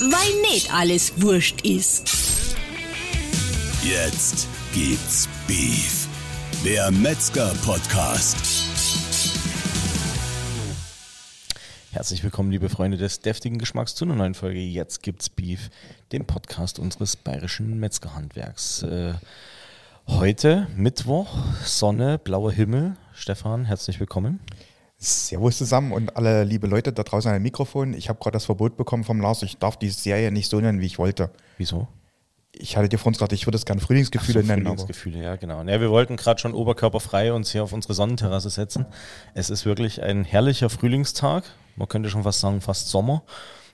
weil nicht alles wurscht ist. Jetzt gibt's Beef. Der Metzger-Podcast. Herzlich willkommen, liebe Freunde des deftigen Geschmacks, zu einer neuen Folge Jetzt gibt's Beef, dem Podcast unseres bayerischen Metzgerhandwerks. Äh, heute Mittwoch, Sonne, blauer Himmel. Stefan, herzlich willkommen. Servus zusammen und alle liebe Leute da draußen an dem Mikrofon. Ich habe gerade das Verbot bekommen vom Lars. Ich darf die Serie nicht so nennen, wie ich wollte. Wieso? Ich hatte dir vorhin gesagt, ich würde es gerne Frühlingsgefühle so, nennen. Frühlingsgefühle, ja genau. Ja, wir wollten gerade schon oberkörperfrei uns hier auf unsere Sonnenterrasse setzen. Es ist wirklich ein herrlicher Frühlingstag. Man könnte schon fast sagen, fast Sommer.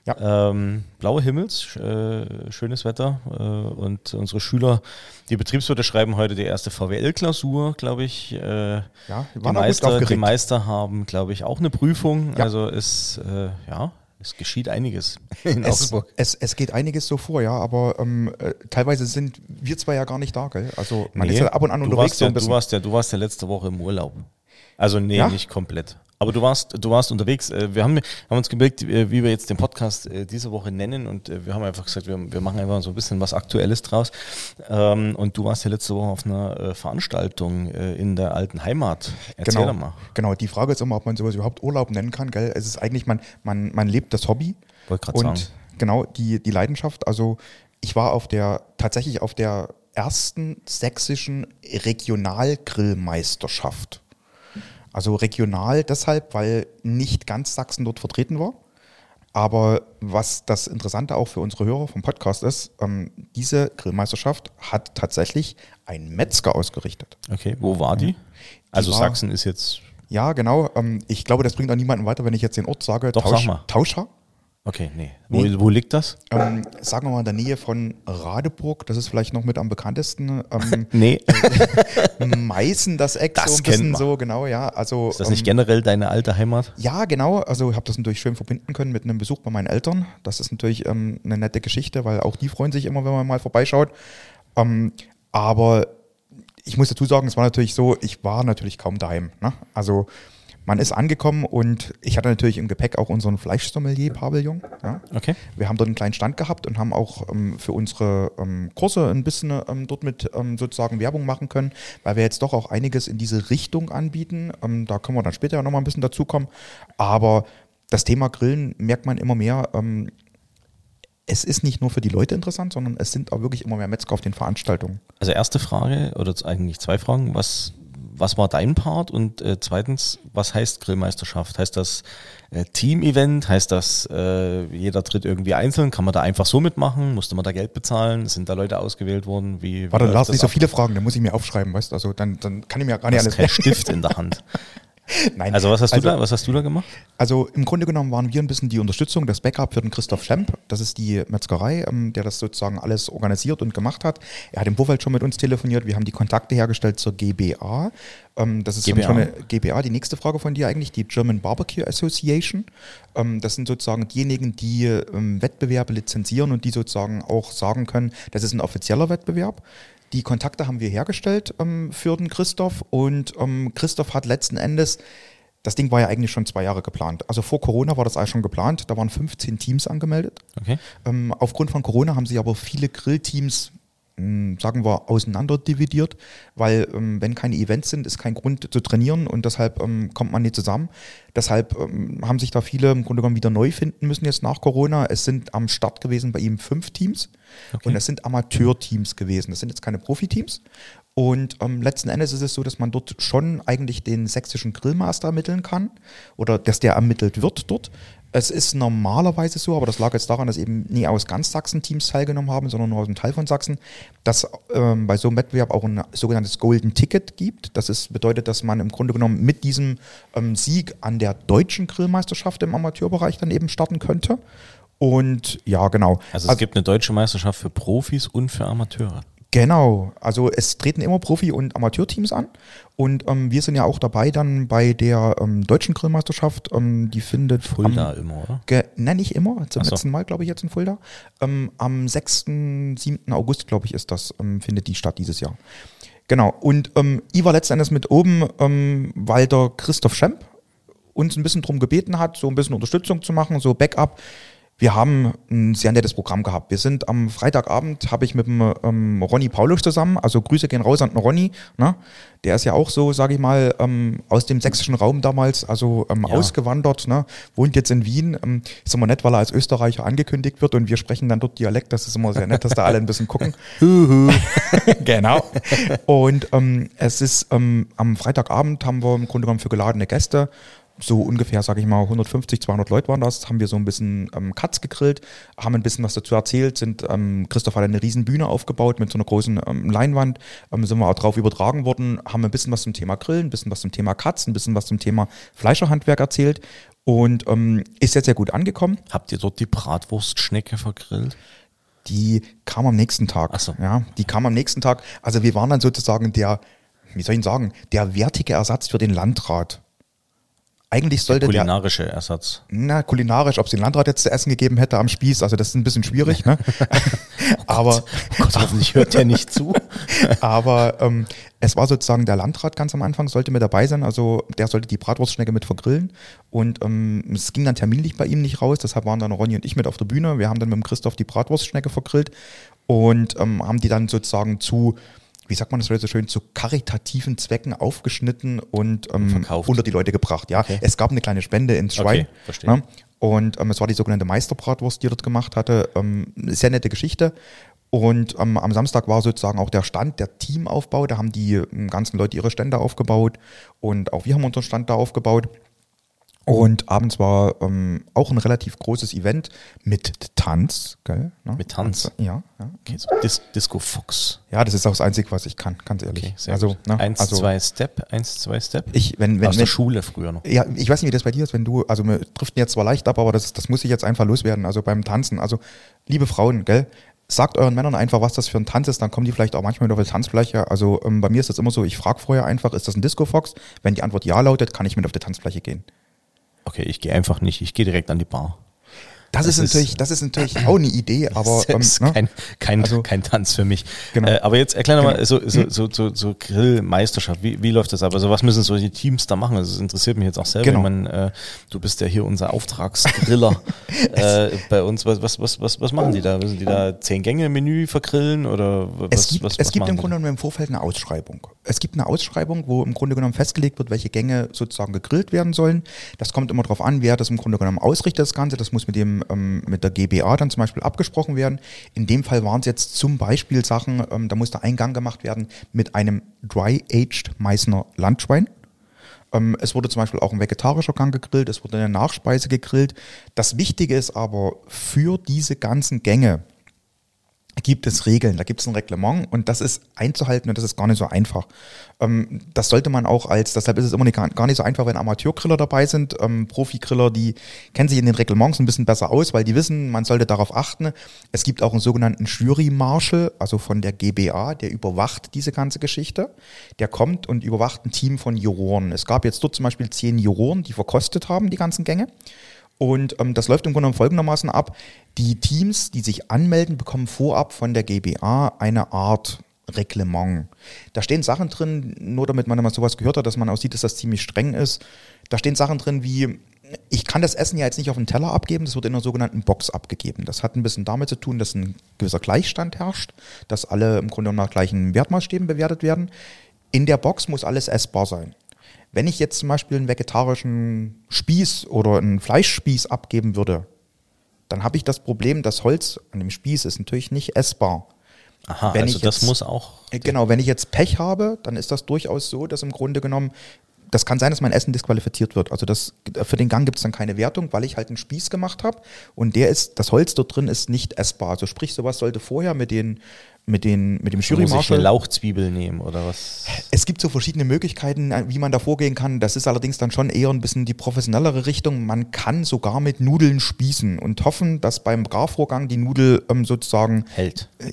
Ja. Ähm, blaue Himmels, äh, schönes Wetter äh, und unsere Schüler, die Betriebswirte schreiben heute die erste VWL-Klausur, glaube ich. Äh, Ja, die, gut Meister, die. Meister haben, glaube ich, auch eine Prüfung. Ja. Also es, äh, ja, es geschieht einiges in Es, Augsburg. es, es geht einiges so vor, ja, aber ähm, äh, teilweise sind wir zwei ja gar nicht da, gell? Also man Nee, ist ja ab und an du unterwegs warst so ja, bisschen. Du warst, ja, du warst ja letzte Woche im Urlaub. Also nee, Ja? nicht komplett. Aber du warst, du warst unterwegs. Äh, Wir haben, haben uns überlegt, äh, wie wir jetzt den Podcast äh, diese Woche nennen und wir haben einfach gesagt, wir, wir machen einfach so ein bisschen was Aktuelles draus. Ähm, Und du warst ja letzte Woche auf einer Veranstaltung in der alten Heimat. Erzähl genau, mal. genau, die Frage ist immer, ob man sowas überhaupt Urlaub nennen kann, gell? Es ist eigentlich, man, man, man lebt das Hobby Wollte und sagen. genau die, die Leidenschaft. Also ich war auf der, tatsächlich auf der ersten sächsischen Regionalgrillmeisterschaft. Also regional deshalb, weil nicht ganz Sachsen dort vertreten war. Aber was das Interessante auch für unsere Hörer vom Podcast ist, ähm, diese Grillmeisterschaft hat tatsächlich ein Metzger ausgerichtet. Okay, wo war die? Also war- Sachsen ist jetzt, Ja, genau. Ähm, ich glaube, das bringt auch niemanden weiter, wenn ich jetzt den Ort sage. Doch, sag mal. Tauscher. Okay, nee. Wo, Nee. wo liegt das? Ähm, sagen wir mal in der Nähe von Radeburg. Das ist vielleicht noch mit am bekanntesten. Ähm, Nee. Meißen, das Eck, Das so ein bisschen so, genau, ja. Also, Ist das nicht ähm, generell deine alte Heimat? Ja, genau. Also ich habe das natürlich schön verbinden können mit einem Besuch bei meinen Eltern. Das ist natürlich ähm, eine nette Geschichte, weil auch die freuen sich immer, wenn man mal vorbeischaut. Ähm, aber ich muss dazu sagen, es war natürlich so, ich war natürlich kaum daheim. Ne? Also man ist angekommen und ich hatte natürlich im Gepäck auch unseren Fleischsommelier-Pavillon. Ja? Okay. Wir haben dort einen kleinen Stand gehabt und haben auch ähm, für unsere ähm, Kurse ein bisschen ähm, dort mit ähm, sozusagen Werbung machen können, weil wir jetzt doch auch einiges in diese Richtung anbieten. Ähm, da können wir dann später noch mal ein bisschen dazukommen. Aber das Thema Grillen merkt man immer mehr. Ähm, es ist nicht nur für die Leute interessant, sondern es sind auch wirklich immer mehr Metzger auf den Veranstaltungen. Also erste Frage, oder eigentlich zwei Fragen, was, was war dein Part? Und äh, zweitens, was heißt Grillmeisterschaft? Heißt das äh, Team-Event? Heißt das, äh, jeder tritt irgendwie einzeln? Kann man da einfach so mitmachen? Musste man da Geld bezahlen? Sind da Leute ausgewählt worden? Wie, Warte, Lars, nicht so viele Fragen, dann muss ich mir aufschreiben, weißt du? Also dann, dann kann ich mir gar nicht hast keinen Stift in der Hand. Nein. Also was hast Also- du da, was hast du da gemacht? Also im Grunde genommen waren wir ein bisschen die Unterstützung, das Backup für den Christoph Schlemp. Das ist die Metzgerei, ähm, der das sozusagen alles organisiert und gemacht hat. Er hat im Vorfeld schon mit uns telefoniert. Wir haben die Kontakte hergestellt zur GBA. Ähm, das ist GBA? schon eine GBA. Die nächste Frage von dir eigentlich, die German Barbecue Association. Ähm, das sind sozusagen diejenigen, die ähm, Wettbewerbe lizenzieren und die sozusagen auch sagen können, das ist ein offizieller Wettbewerb. Die Kontakte haben wir hergestellt ähm, für den Christoph und ähm, Christoph hat letzten Endes das Ding war ja eigentlich schon zwei Jahre geplant. Also vor Corona war das alles schon geplant. Da waren 15 Teams angemeldet. Okay. Ähm, aufgrund von Corona haben sich aber viele Grillteams, sagen wir, auseinanderdividiert, weil ähm, wenn keine Events sind, ist kein Grund zu trainieren und deshalb ähm, kommt man nicht zusammen. Deshalb ähm, haben sich da viele im Grunde genommen wieder neu finden müssen jetzt nach Corona. Es sind am Start gewesen bei ihm fünf Teams Okay. und es sind Amateurteams gewesen. Das sind jetzt keine Profiteams. Und ähm, letzten Endes ist es so, dass man dort schon eigentlich den sächsischen Grillmaster ermitteln kann oder dass der ermittelt wird dort. Es ist normalerweise so, aber das lag jetzt daran, dass eben nie aus ganz Sachsen Teams teilgenommen haben, sondern nur aus einem Teil von Sachsen, dass ähm, bei so einem Wettbewerb auch ein sogenanntes Golden Ticket gibt. Das ist, bedeutet, dass man im Grunde genommen mit diesem ähm, Sieg an der deutschen Grillmeisterschaft im Amateurbereich dann eben starten könnte. Und ja, genau. Also es gibt eine deutsche Meisterschaft für Profis und für Amateure. Genau, also es treten immer Profi- und Amateurteams an und ähm, wir sind ja auch dabei dann bei der ähm, deutschen Grillmeisterschaft, ähm, die findet Fulda am, immer, oder? Ge Nenn ich immer, zum so. letzten Mal glaube ich jetzt in Fulda. Ähm, am 6., 7. August glaube ich ist das, ähm, findet die statt dieses Jahr. Genau, und ähm, ich war letzten Endes mit oben, weil der Christoph Schemp uns ein bisschen drum gebeten hat, so ein bisschen Unterstützung zu machen, so Backup. Wir haben ein sehr nettes Programm gehabt. Wir sind am Freitagabend, habe ich mit dem ähm, Ronny Paulus zusammen, also Grüße gehen raus an den Ronny, ne? der ist ja auch so, sage ich mal, ähm, aus dem sächsischen Raum damals, also ähm, Ja. ausgewandert, ne? wohnt jetzt in Wien. Ähm, ist immer nett, weil er als Österreicher angekündigt wird und wir sprechen dann dort Dialekt. Das ist immer sehr nett, dass da alle ein bisschen gucken. genau. Und ähm, es ist ähm, am Freitagabend haben wir im Grunde genommen für geladene Gäste so ungefähr, sage ich mal, 150, 200 Leute waren das, haben wir so ein bisschen ähm, Katz gegrillt, haben ein bisschen was dazu erzählt, sind, ähm, Christoph hat eine riesen Bühne aufgebaut mit so einer großen ähm, Leinwand, ähm, sind wir auch drauf übertragen worden, haben ein bisschen was zum Thema Grillen, ein bisschen was zum Thema Katz, ein bisschen was zum Thema Fleischerhandwerk erzählt und ähm, ist jetzt sehr gut angekommen. Habt ihr dort die Bratwurstschnecke vergrillt? Die kam am nächsten Tag. Ach so. Ja, die kam am nächsten Tag. Also wir waren dann sozusagen der, wie soll ich sagen, der wertige Ersatz für den Landrat. Eigentlich sollte der, Kulinarische Ersatz. na, kulinarisch, ob es den Landrat jetzt zu essen gegeben hätte am Spieß, also das ist ein bisschen schwierig, ne? aber, Oh Gott, hoffentlich hört der nicht zu. aber ähm, es war sozusagen der Landrat ganz am Anfang, sollte mit dabei sein, also der sollte die Bratwurstschnecke mit vergrillen und ähm, es ging dann terminlich bei ihm nicht raus, deshalb waren dann Ronny und ich mit auf der Bühne, wir haben dann mit dem Christoph die Bratwurstschnecke vergrillt und ähm, haben die dann sozusagen zu wie sagt man das heute so schön, zu karitativen Zwecken aufgeschnitten und ähm, Verkauft. unter die Leute gebracht. Ja, Okay. es gab eine kleine Spende ins Schwein. Okay, verstehe. Ne? Und ähm, es war die sogenannte Meisterbratwurst, die er dort gemacht hatte. Ähm, sehr nette Geschichte. Und ähm, am Samstag war sozusagen auch der Stand, der Teamaufbau. Da haben die ähm, ganzen Leute ihre Stände aufgebaut und auch wir haben unseren Stand da aufgebaut. Und abends war ähm, auch ein relativ großes Event mit Tanz. Gell? Ne? Mit Tanz? Ja, ja. Okay, so Dis Disco Fox. Ja, das ist auch das Einzige, was ich kann, ganz ehrlich. Okay, sehr also, gut. ne, eins, also zwei Step, eins, zwei Step. ich, wenn, wenn, Aus wenn, der Schule früher noch. Ja, ich weiß nicht, wie das bei dir ist, wenn du, also wir driften jetzt zwar leicht ab, aber das, das muss ich jetzt einfach loswerden, also beim Tanzen. Also, liebe Frauen, gell, sagt euren Männern einfach, was das für ein Tanz ist, dann kommen die vielleicht auch manchmal mit auf die Tanzfläche. Also ähm, bei mir ist das immer so, ich frage vorher einfach, ist das ein Disco-Fox? Wenn die Antwort ja lautet, kann ich mit auf die Tanzfläche gehen. Okay, ich gehe einfach nicht. Ich gehe direkt an die Bar. Das, Das ist, ist- natürlich, das ist natürlich auch eine Idee, aber das ähm, ist ne? kein, kein, Also- kein Tanz für mich. Genau. Äh, aber jetzt erklär nochmal, Genau. so, so, so, so, so Grillmeisterschaft, wie, wie läuft das ab? Also was müssen solche Teams da machen? Also, Das interessiert mich jetzt auch selber. Genau. Ich meine, äh, du bist ja hier unser Auftragsgriller äh, bei uns. Was, was, was, was, was machen die da? Müssen die da zehn Gänge Menü vergrillen oder was, Es gibt, was, es was gibt machen im Grunde genommen im Vorfeld eine Ausschreibung. Es gibt eine Ausschreibung, wo im Grunde genommen festgelegt wird, welche Gänge sozusagen gegrillt werden sollen. Das kommt immer darauf an, wer das im Grunde genommen ausrichtet, das Ganze. Das muss mit dem ähm, mit der GBA dann zum Beispiel abgesprochen werden. In dem Fall waren es jetzt zum Beispiel Sachen, ähm, da musste ein Gang gemacht werden mit einem Dry-Aged Meißner Landschwein. Ähm, es wurde zum Beispiel auch ein vegetarischer Gang gegrillt, es wurde eine Nachspeise gegrillt. Das Wichtige ist aber, für diese ganzen Gänge gibt es Regeln, da gibt es ein Reglement und das ist einzuhalten und das ist gar nicht so einfach. Ähm, das sollte man auch als, deshalb ist es immer nicht, gar nicht so einfach, wenn Amateurgriller dabei sind. Ähm, Profigriller, die kennen sich in den Reglements ein bisschen besser aus, weil die wissen, man sollte darauf achten. Es gibt auch einen sogenannten Jury-Marshal, also von der GBA, der überwacht diese ganze Geschichte. Der kommt und überwacht ein Team von Juroren. Es gab jetzt dort zum Beispiel zehn Juroren, die verkostet haben, die ganzen Gänge. Und ähm, das läuft im Grunde genommen folgendermaßen ab. Die Teams, die sich anmelden, bekommen vorab von der GBA eine Art Reglement. Da stehen Sachen drin, nur damit man mal sowas gehört hat, dass man auch sieht, dass das ziemlich streng ist. Da stehen Sachen drin wie, ich kann das Essen ja jetzt nicht auf den Teller abgeben, das wird in einer sogenannten Box abgegeben. Das hat ein bisschen damit zu tun, dass ein gewisser Gleichstand herrscht, dass alle im Grunde nach gleichen Wertmaßstäben bewertet werden. In der Box muss alles essbar sein. Wenn ich jetzt zum Beispiel einen vegetarischen Spieß oder einen Fleischspieß abgeben würde, dann habe ich das Problem, das Holz an dem Spieß ist natürlich nicht essbar. Aha, wenn also ich das jetzt- muss auch. Äh, Genau, wenn ich jetzt Pech habe, dann ist das durchaus so, dass im Grunde genommen, das kann sein, dass mein Essen disqualifiziert wird. Also das, für den Gang gibt es dann keine Wertung, weil ich halt einen Spieß gemacht habe und der ist, das Holz dort drin ist nicht essbar. Also sprich, sowas sollte vorher mit den, mit den, mit dem Muss ich eine Lauchzwiebel nehmen oder was? es gibt so verschiedene Möglichkeiten, äh, wie man da vorgehen kann. Das ist allerdings dann schon eher ein bisschen die professionellere Richtung. Man kann sogar mit Nudeln spießen und hoffen, dass beim Garvorgang die Nudel ähm, sozusagen Hält. äh,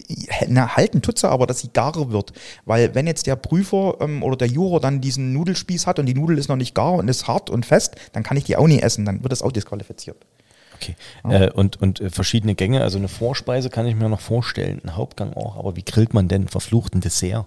na, halten tut sie, aber dass sie gar wird. Weil wenn jetzt der Prüfer ähm, oder der Juror dann diesen Nudelspieß hat und die Nudel ist noch nicht gar und ist hart und fest, dann kann ich die auch nie essen, dann wird das auch disqualifiziert. Okay. Äh, und und äh, verschiedene Gänge, also eine Vorspeise kann ich mir noch vorstellen, ein Hauptgang auch, aber wie grillt man denn verfluchten Dessert?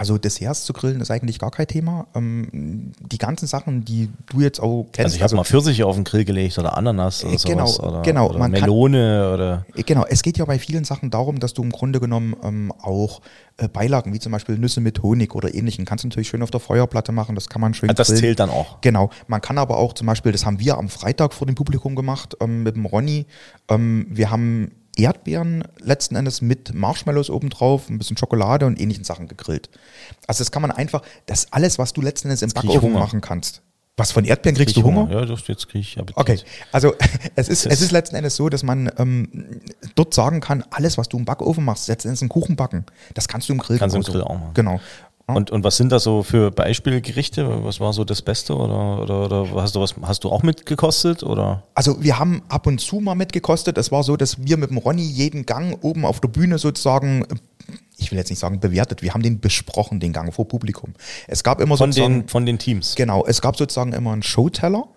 Also Desserts zu grillen ist eigentlich gar kein Thema. Ähm, die ganzen Sachen, die du jetzt auch kennst. Also ich habe mal Pfirsiche auf den Grill gelegt oder Ananas oder Äh, genau, sowas. Oder, genau. oder Man kann- Melone oder Genau, es geht ja bei vielen Sachen darum, dass du im Grunde genommen ähm, auch äh, Beilagen, wie zum Beispiel Nüsse mit Honig oder ähnlichen, kannst du natürlich schön auf der Feuerplatte machen, das kann man schön Ah, das grillen. zählt dann auch. Genau, man kann aber auch zum Beispiel, das haben wir am Freitag vor dem Publikum gemacht ähm, mit dem Ronny, ähm, wir haben Erdbeeren letzten Endes mit Marshmallows obendrauf, ein bisschen Schokolade und ähnlichen Sachen gegrillt. Also das kann man einfach, das alles, was du letzten Endes im krieg Backofen Hunger. machen kannst. Was von Erdbeeren kriegst du Hunger? Ja, das, jetzt kriege ich Appetit. Okay, also es ist, Das- es ist letzten Endes so, dass man ähm, dort sagen kann, alles, was du im Backofen machst, letzten Endes einen Kuchen backen. Das kannst du im Grill Kannst du im. Grill auch machen. Genau. Und, und was sind da so für Beispielgerichte? Was war so das Beste? Oder, oder, oder hast du was hast du auch mitgekostet? Oder? Also wir haben ab und zu mal mitgekostet. Es war so, dass wir mit dem Ronny jeden Gang oben auf der Bühne sozusagen, ich will jetzt nicht sagen bewertet, wir haben den besprochen, den Gang vor Publikum. Es gab immer Von sozusagen... den, von den Teams. Genau, es gab sozusagen immer einen Showteller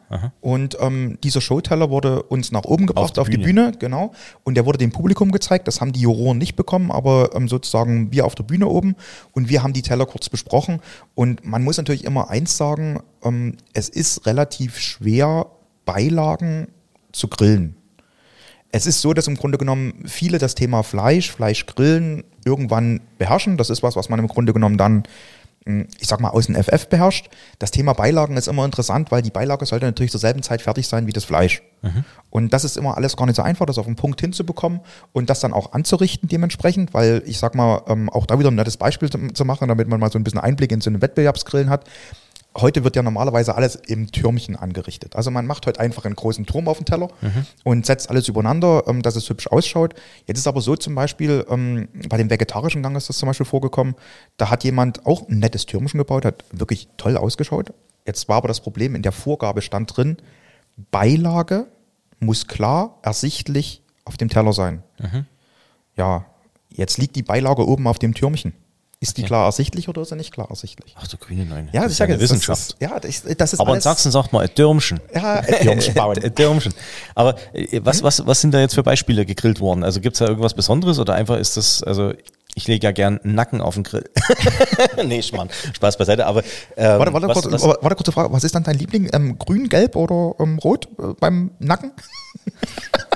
und ähm, dieser Showteller wurde uns nach oben gebracht die auf, die Bühne. Genau. Und der wurde dem Publikum gezeigt. Das haben die Juroren nicht bekommen, aber ähm, sozusagen wir auf der Bühne oben und wir haben die Teller kurz besprochen. Und man muss natürlich immer eins sagen: ähm, Es ist relativ schwer, Beilagen zu grillen. Es ist so, dass im Grunde genommen viele das Thema Fleisch, Fleischgrillen irgendwann beherrschen. Das ist was, was man im Grunde genommen dann, ich sag mal, aus dem FF beherrscht. Das Thema Beilagen ist immer interessant, weil die Beilage sollte natürlich zur selben Zeit fertig sein wie das Fleisch. Und das ist immer alles gar nicht so einfach, das auf den Punkt hinzubekommen und das dann auch anzurichten dementsprechend, weil ich sag mal, ähm, auch da wieder ein nettes Beispiel zu, zu machen, damit man mal so ein bisschen Einblick in so einen Wettbewerbsgrillen hat. Heute wird ja normalerweise alles im Türmchen angerichtet. Also man macht heute einfach einen großen Turm auf den Teller und setzt alles übereinander, ähm, dass es hübsch ausschaut. Jetzt ist aber so zum Beispiel, ähm, bei dem vegetarischen Gang ist das zum Beispiel vorgekommen, da hat jemand auch ein nettes Türmchen gebaut, hat wirklich toll ausgeschaut. Jetzt war aber das Problem, in der Vorgabe stand drin, Beilage muss klar ersichtlich auf dem Teller sein. Ja, jetzt liegt die Beilage oben auf dem Türmchen. Ist die Okay. klar ersichtlich oder ist sie nicht klar ersichtlich? Ach du grüne Neune. Ja, das ist ja sage, eine Wissenschaft. Das ja, das, ist Aber in Sachsen sagt man ein Dürmchen. Ja, ein Dürmchen bauen. Ein Dürmchen. Aber äh, was, was, was sind da jetzt für Beispiele gegrillt worden? Also gibt es da irgendwas Besonderes oder einfach ist das, also ich lege ja gern Nacken auf den Grill. nee, Schmarrn. Spaß beiseite. Aber ähm, Warte, warte, was, kurz, was, warte, kurze Frage. Was ist dann dein Liebling? Ähm, grün, gelb oder ähm, rot äh, beim Nacken?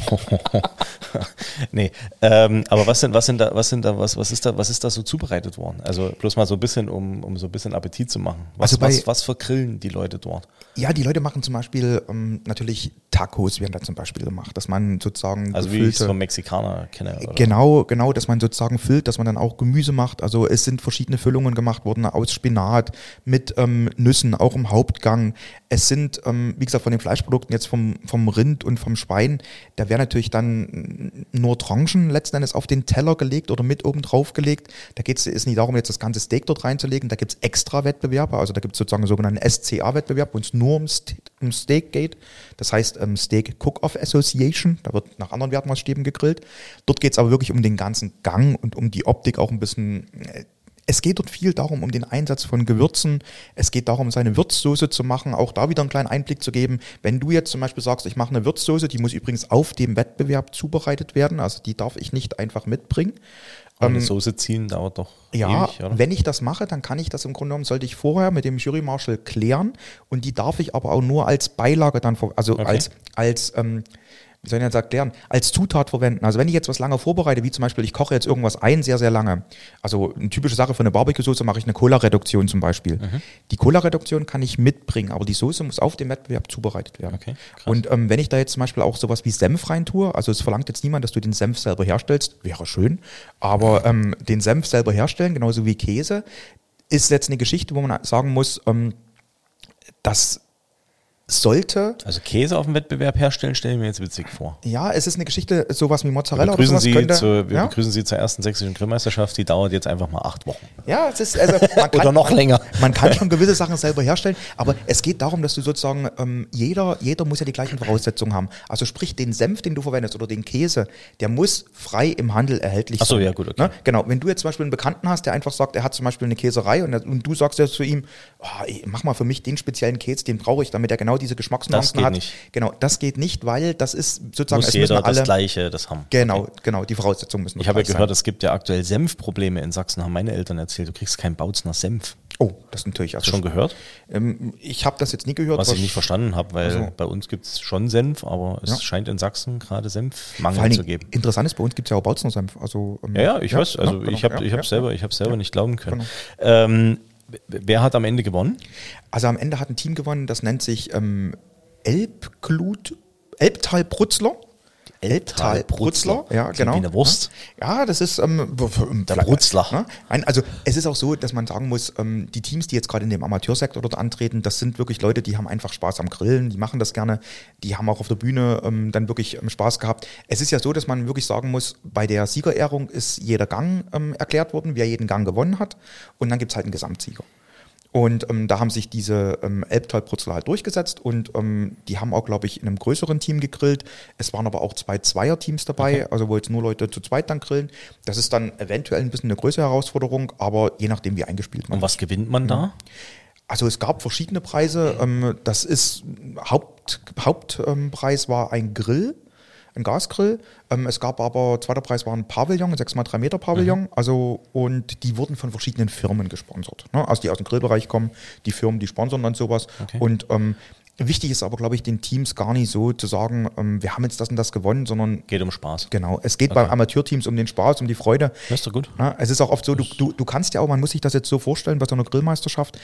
nee, ähm, aber was sind, was sind da, was sind da, was, was ist da, was ist da so zubereitet worden? Also bloß mal so ein bisschen, um, um so ein bisschen Appetit zu machen. Was, Also bei- was, was vergrillen die Leute dort? Ja, die Leute machen zum Beispiel ähm, natürlich Tacos werden da zum Beispiel gemacht, dass man sozusagen Also wie ich es gefüllte- vom Mexikaner kenne. Oder? Genau, genau, dass man sozusagen füllt, dass man dann auch Gemüse macht. Also es sind verschiedene Füllungen gemacht worden aus Spinat, mit ähm, Nüssen, auch im Hauptgang. Es sind, ähm, wie gesagt, von den Fleischprodukten jetzt vom, vom Rind und vom Schwein, da wäre natürlich dann nur Tranchen letzten Endes auf den Teller gelegt oder mit oben drauf gelegt. Da geht es nicht darum, jetzt das ganze Steak dort reinzulegen. Da gibt es extra Wettbewerbe. Also da gibt es sozusagen einen sogenannten SCA-Wettbewerb, wo es nur um, Ste um Steak geht. Das heißt ähm, Steak Cook-Off Association. Da wird nach anderen Wertmaßstäben gegrillt. Dort geht es aber wirklich um den ganzen Gang und um die Optik auch ein bisschen. Es geht dort viel darum, um den Einsatz von Gewürzen. Es geht darum, seine Würzsoße zu machen. Auch da wieder einen kleinen Einblick zu geben. Wenn du jetzt zum Beispiel sagst, ich mache eine Würzsoße, die muss übrigens auf dem Wettbewerb zubereitet werden. Also die darf ich nicht einfach mitbringen. Aber eine Soße ziehen dauert doch Ähm, Ja, ewig, wenn ich das mache, dann kann ich das im Grunde genommen, sollte ich vorher mit dem Jurymarshal klären und die darf ich aber auch nur als Beilage dann, also Okay. als, als ähm, wie soll ich jetzt erklären, als Zutat verwenden. Also wenn ich jetzt was lange vorbereite, wie zum Beispiel, ich koche jetzt irgendwas ein, sehr, sehr lange. Also eine typische Sache für eine Barbecue-Soße mache ich eine Cola-Reduktion zum Beispiel. Mhm. Die Cola-Reduktion kann ich mitbringen, aber die Soße muss auf dem Wettbewerb zubereitet werden. Okay. Und ähm, wenn ich da jetzt zum Beispiel auch sowas wie Senf rein tue, also es verlangt jetzt niemand, dass du den Senf selber herstellst, wäre schön, aber ähm, den Senf selber herstellen, genauso wie Käse, ist jetzt eine Geschichte, wo man sagen muss, ähm, das sollte, Also Käse auf dem Wettbewerb herstellen, stelle ich mir jetzt witzig vor. ja, es ist eine Geschichte, sowas wie Mozzarella oder sowas Sie könnte. zur, wir ja? begrüßen Sie zur ersten sächsischen Grillmeisterschaft, die dauert jetzt einfach mal acht Wochen. Ja, es ist also man kann, Oder noch länger. Man kann schon gewisse Sachen selber herstellen, aber es geht darum, dass du sozusagen ähm, jeder jeder muss ja die gleichen Voraussetzungen haben. Also sprich den Senf, den du verwendest oder den Käse, der muss frei im Handel erhältlich sein. ja, gut, okay. Ne? Genau. Wenn du jetzt zum Beispiel einen Bekannten hast, der einfach sagt, er hat zum Beispiel eine Käserei und, und du sagst jetzt zu ihm, oh, ey, mach mal für mich den speziellen Käse, den brauche ich, damit er genau diese Geschmacksnuancen hat. nicht. Genau, das geht nicht, weil das ist sozusagen, Muss es müssen jeder alle, das Gleiche, das haben. genau, genau, die Voraussetzungen müssen Ich habe ja gehört, es gibt ja aktuell Senfprobleme in Sachsen, haben meine Eltern erzählt. Du kriegst keinen Bautzner Senf. sein. Oh, das ist natürlich also Schon gehört? Ähm, ich habe das jetzt nie gehört. Was ich nicht verstanden habe, weil Also- bei uns gibt es schon Senf, aber es Ja. scheint in Sachsen gerade Senfmangel zu geben. interessant ist, bei uns gibt es ja auch Bautzner Senf. Also, ähm, Ja, ja, ich weiß, also genau, ich habe ja, ich hab ja, selber, ja. ich hab selber nicht glauben können. Genau. Ähm, wer hat am Ende gewonnen? Also am Ende hat ein Team gewonnen, das nennt sich ähm, Elbglut, Elbtal-Brutzler. Elbtal-Brutzler. ja, genau. wie eine Wurst. Ja, das ist ähm, Der Brutzler. Ne? Nein, also es ist auch so, dass man sagen muss, ähm, die Teams, die jetzt gerade in dem Amateursektor dort antreten, das sind wirklich Leute, die haben einfach Spaß am Grillen, die machen das gerne, die haben auch auf der Bühne ähm, dann wirklich ähm, Spaß gehabt. Es ist ja so, dass man wirklich sagen muss, bei der Siegerehrung ist jeder Gang ähm, erklärt worden, wer jeden Gang gewonnen hat und dann gibt's halt einen Gesamtsieger. Und ähm, da haben sich diese ähm, Elbtal-Brutzler halt durchgesetzt und ähm, die haben auch, glaube ich, in einem größeren Team gegrillt. Es waren aber auch zwei Zweier-Teams dabei, also wo jetzt nur Leute zu zweit dann grillen. Das ist dann eventuell ein bisschen eine größere Herausforderung, aber je nachdem, wie eingespielt man Und was gewinnt man da? also es gab verschiedene Preise. Ähm, das ist Haupt, Hauptpreis war ein Grill, ein Gasgrill. Ähm, es gab aber zweiter Preis war ein Pavillon, ein 6x3 Meter Pavillon. Also und die wurden von verschiedenen Firmen gesponsert. Ne? Also die aus dem Grillbereich kommen, die Firmen, die sponsern dann sowas. Okay. Und ähm, wichtig ist aber, glaube ich, den Teams gar nicht so zu sagen, ähm, wir haben jetzt das und das gewonnen, sondern Geht um Spaß. Genau, es geht bei Amateurteams um den Spaß, um die Freude. Das ist doch gut. Ja, es ist auch oft so, du, du, du kannst ja auch, man muss sich das jetzt so vorstellen, bei so einer Grillmeisterschaft,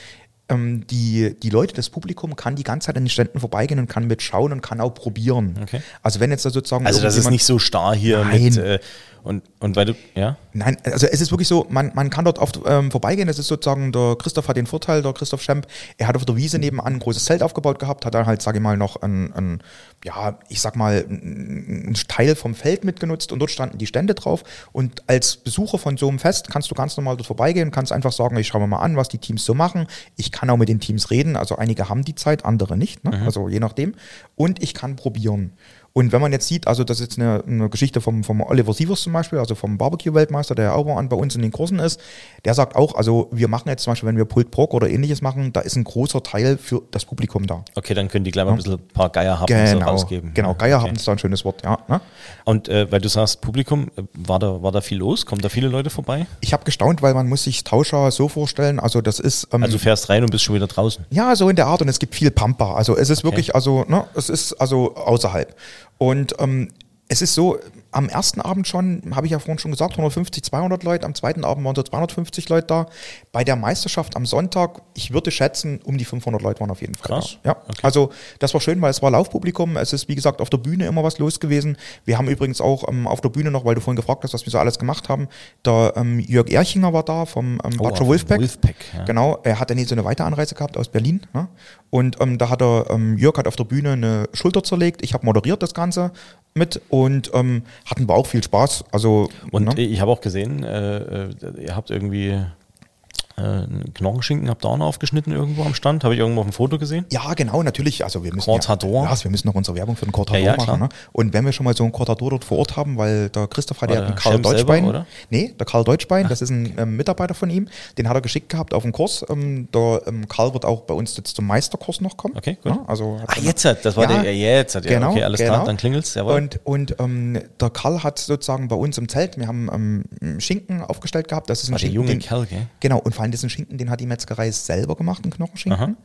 ähm, die, die Leute, das Publikum kann die ganze Zeit an den Ständen vorbeigehen und kann mitschauen und kann auch probieren. Okay. Also wenn jetzt da sozusagen Also das ist nicht so starr hier Nein. mit äh, und, und weil du, ja? Nein, also es ist wirklich so, man, man kann dort oft ähm, vorbeigehen. Das ist sozusagen, der Christoph hat den Vorteil, der Christoph Schemp, er hat auf der Wiese nebenan ein großes Zelt aufgebaut gehabt, hat dann halt, sage ich mal, noch ein, ein ja, ich sag mal, ein Teil vom Feld mitgenutzt und dort standen die Stände drauf. Und als Besucher von so einem Fest kannst du ganz normal dort vorbeigehen, kannst einfach sagen, ich schaue mir mal an, was die Teams so machen. Ich kann auch mit den Teams reden, also einige haben die Zeit, andere nicht, ne? also je nachdem. Und ich kann probieren. Und wenn man jetzt sieht, also das ist jetzt eine, eine Geschichte vom, vom Oliver Sievers zum Beispiel, also vom Barbecue-Weltmeister, der ja auch an bei uns in den Kursen ist, der sagt auch, also wir machen jetzt zum Beispiel, wenn wir Pulled Pork oder ähnliches machen, da ist ein großer Teil für das Publikum da. Okay, dann können die gleich mal ein bisschen ein paar Geierhappen so Genau, rausgeben. genau. Geier okay. ist da ein schönes Wort, ja. Ne? Und äh, weil du sagst, Publikum, äh, war da, war da viel los? Kommen da viele Leute vorbei? Ich habe gestaunt, weil man muss sich Tauscher so vorstellen, also das ist... Ähm, Also du fährst rein und bist schon wieder draußen. Ja, so in der Art und es gibt viel Pampa. Also es ist wirklich, also, ne, es ist also außerhalb. Und ähm, es ist so, am ersten Abend schon, habe ich ja vorhin schon gesagt, 150, 200 Leute, am zweiten Abend waren so 250 Leute da. Bei der Meisterschaft am Sonntag, ich würde schätzen, um die 500 Leute waren auf jeden Fall Krass. da. Ja, Okay. also das war schön, weil es war Laufpublikum, es ist wie gesagt auf der Bühne immer was los gewesen. Wir haben übrigens auch ähm, auf der Bühne noch, weil du vorhin gefragt hast, was wir so alles gemacht haben, der ähm, Jörg Erchinger war da vom ähm, Butcher vom Wolfpack. Wolfpack, ja. Genau, er hat dann so eine Weiteranreise gehabt aus Berlin. Ne? Und ähm, da hat er, ähm, Jörg hat auf der Bühne eine Schulter zerlegt. Ich habe moderiert das Ganze mit und ähm, hatten wir auch viel Spaß. Also, Und ne? ich habe auch gesehen, äh, äh, ihr habt irgendwie einen Knochenschinken, habt ihr auch noch aufgeschnitten irgendwo am Stand? Habe ich irgendwo auf dem Foto gesehen? Ja, genau, natürlich. Also wir müssen Cortador? Ja, wir müssen noch unsere Werbung für den Cortador Ja, ja, machen. Ne? Und wenn wir schon mal so einen Cortador dort vor Ort haben, weil der Christoph hat ja der einen Karl selber, Deutschbein. oder? Nee, der Karl Deutschbein, das ist ein ähm, Mitarbeiter von ihm. Den hat er geschickt gehabt auf den Kurs. Ähm, der ähm, Karl wird auch bei uns jetzt zum Meisterkurs noch kommen. Okay, gut. Ja, also hat Ah, er- jetzt hat, das war Ja, der, jetzt hat, ja, genau, okay, alles genau. klar, dann klingelt's, jawohl. Und, und ähm, der Karl hat sozusagen bei uns im Zelt, wir haben ähm, Schinken aufgestellt gehabt. Das ist ein War der Schinken, junge den, Kerl, gell? Genau, und vor allem diesen Schinken, den hat die Metzgerei selber gemacht, einen Knochenschinken. Aha.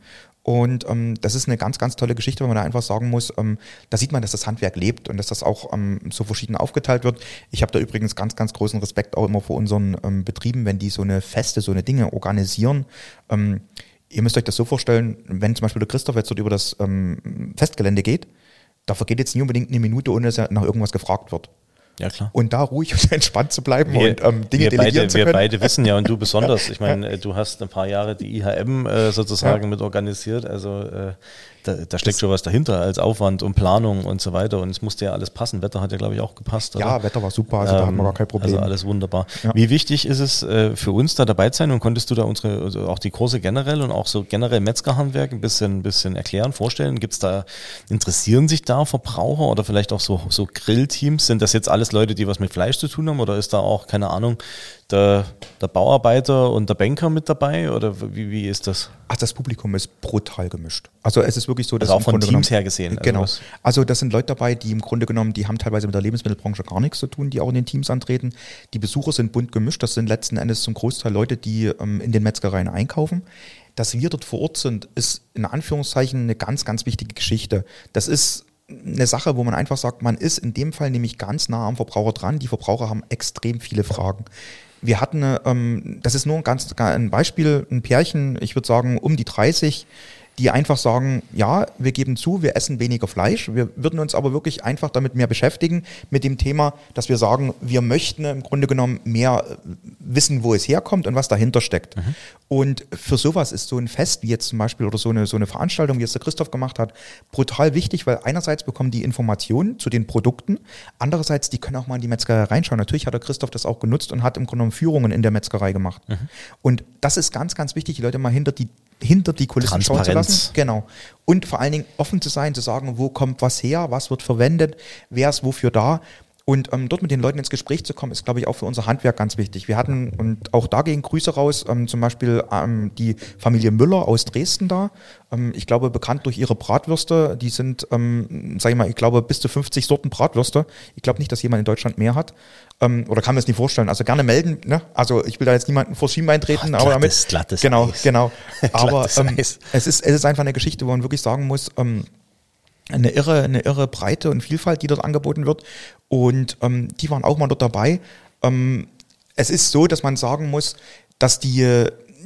Und ähm, das ist eine ganz, ganz tolle Geschichte, weil man da einfach sagen muss, ähm, da sieht man, dass das Handwerk lebt und dass das auch ähm, so verschieden aufgeteilt wird. Ich habe da übrigens ganz, ganz großen Respekt auch immer vor unseren ähm, Betrieben, wenn die so eine Feste, so eine Dinge organisieren. Ähm, ihr müsst euch das so vorstellen, wenn zum Beispiel der Christoph jetzt dort über das ähm, Festgelände geht, da vergeht jetzt nie unbedingt eine Minute, ohne dass er nach irgendwas gefragt wird. Ja, klar. Und da ruhig und entspannt zu bleiben Wir, und ähm, Dinge wir, delegieren beide, zu wir können. beide wissen ja und du besonders. Ich meine, äh, du hast ein paar Jahre die IHM äh, sozusagen Ja. mit organisiert. Also äh, da, da steckt schon was dahinter als Aufwand und Planung und so weiter. Und es musste ja alles passen. Wetter hat ja, glaube ich, auch gepasst. Oder? ja, Wetter war super, also da hatten wir gar kein Problem. Also alles wunderbar. Ja. Wie wichtig ist es äh, für uns da dabei zu sein und konntest du da unsere, also auch die Kurse generell und auch so generell Metzgerhandwerk ein bisschen, ein bisschen erklären, vorstellen? Gibt's da, interessieren sich da Verbraucher oder vielleicht auch so, so Grillteams? Sind das jetzt alles Leute, die was mit Fleisch zu tun haben oder ist da auch, keine Ahnung, der, der Bauarbeiter und der Banker mit dabei oder wie, wie ist das? Ach, das Publikum ist brutal gemischt. Also es ist wirklich so, dass Also auch von Grunde Teams genommen- her gesehen, also Genau. was- Also das sind Leute dabei, die im Grunde genommen, die haben teilweise mit der Lebensmittelbranche gar nichts zu tun, die auch in den Teams antreten. Die Besucher sind bunt gemischt. Das sind letzten Endes zum Großteil Leute, die ähm, in den Metzgereien einkaufen. Dass wir dort vor Ort sind, ist in Anführungszeichen eine ganz, ganz wichtige Geschichte. Das ist eine Sache, wo man einfach sagt, man ist in dem Fall nämlich ganz nah am Verbraucher dran. Die Verbraucher haben extrem viele Fragen. Wir hatten, ähm, das ist nur ein ganz ein Beispiel, ein Pärchen, ich würde sagen um die 30, die einfach sagen, ja, wir geben zu, wir essen weniger Fleisch. Wir würden uns aber wirklich einfach damit mehr beschäftigen, mit dem Thema, dass wir sagen, wir möchten im Grunde genommen mehr äh, wissen, wo es herkommt und was dahinter steckt. Und für sowas ist so ein Fest wie jetzt zum Beispiel oder so eine, so eine Veranstaltung, wie es der Christoph gemacht hat, brutal wichtig, weil einerseits bekommen die Informationen zu den Produkten, andererseits die können auch mal in die Metzgerei reinschauen. Natürlich hat der Christoph das auch genutzt und hat im Grunde genommen Führungen in der Metzgerei gemacht. Und das ist ganz, ganz wichtig, die Leute mal hinter die hinter die Kulissen schauen zu lassen. Genau. Und vor allen Dingen offen zu sein, zu sagen, wo kommt was her, was wird verwendet, wer ist wofür da. Und ähm, dort mit den Leuten ins Gespräch zu kommen, ist, glaube ich, auch für unser Handwerk ganz wichtig. Wir hatten, und auch da gehen Grüße raus, ähm, zum Beispiel ähm, die Familie Müller aus Dresden da. Ähm, ich glaube, bekannt durch ihre Bratwürste. Die sind, ähm, sag ich mal, ich glaube, bis zu 50 Sorten Bratwürste. Ich glaube nicht, dass jemand in Deutschland mehr hat. Ähm, oder kann mir das nicht vorstellen. Also gerne melden. Ne? Also ich will da jetzt niemanden vor Schienbein treten. Ach, aber glattes- damit, glattes genau, Eis. genau. Aber Glattes ähm, es ist, es ist einfach eine Geschichte, wo man wirklich sagen muss, ähm, eine irre, eine irre Breite und Vielfalt, die dort angeboten wird. Und ähm, die waren auch mal dort dabei. Ähm, es ist so, dass man sagen muss, dass die,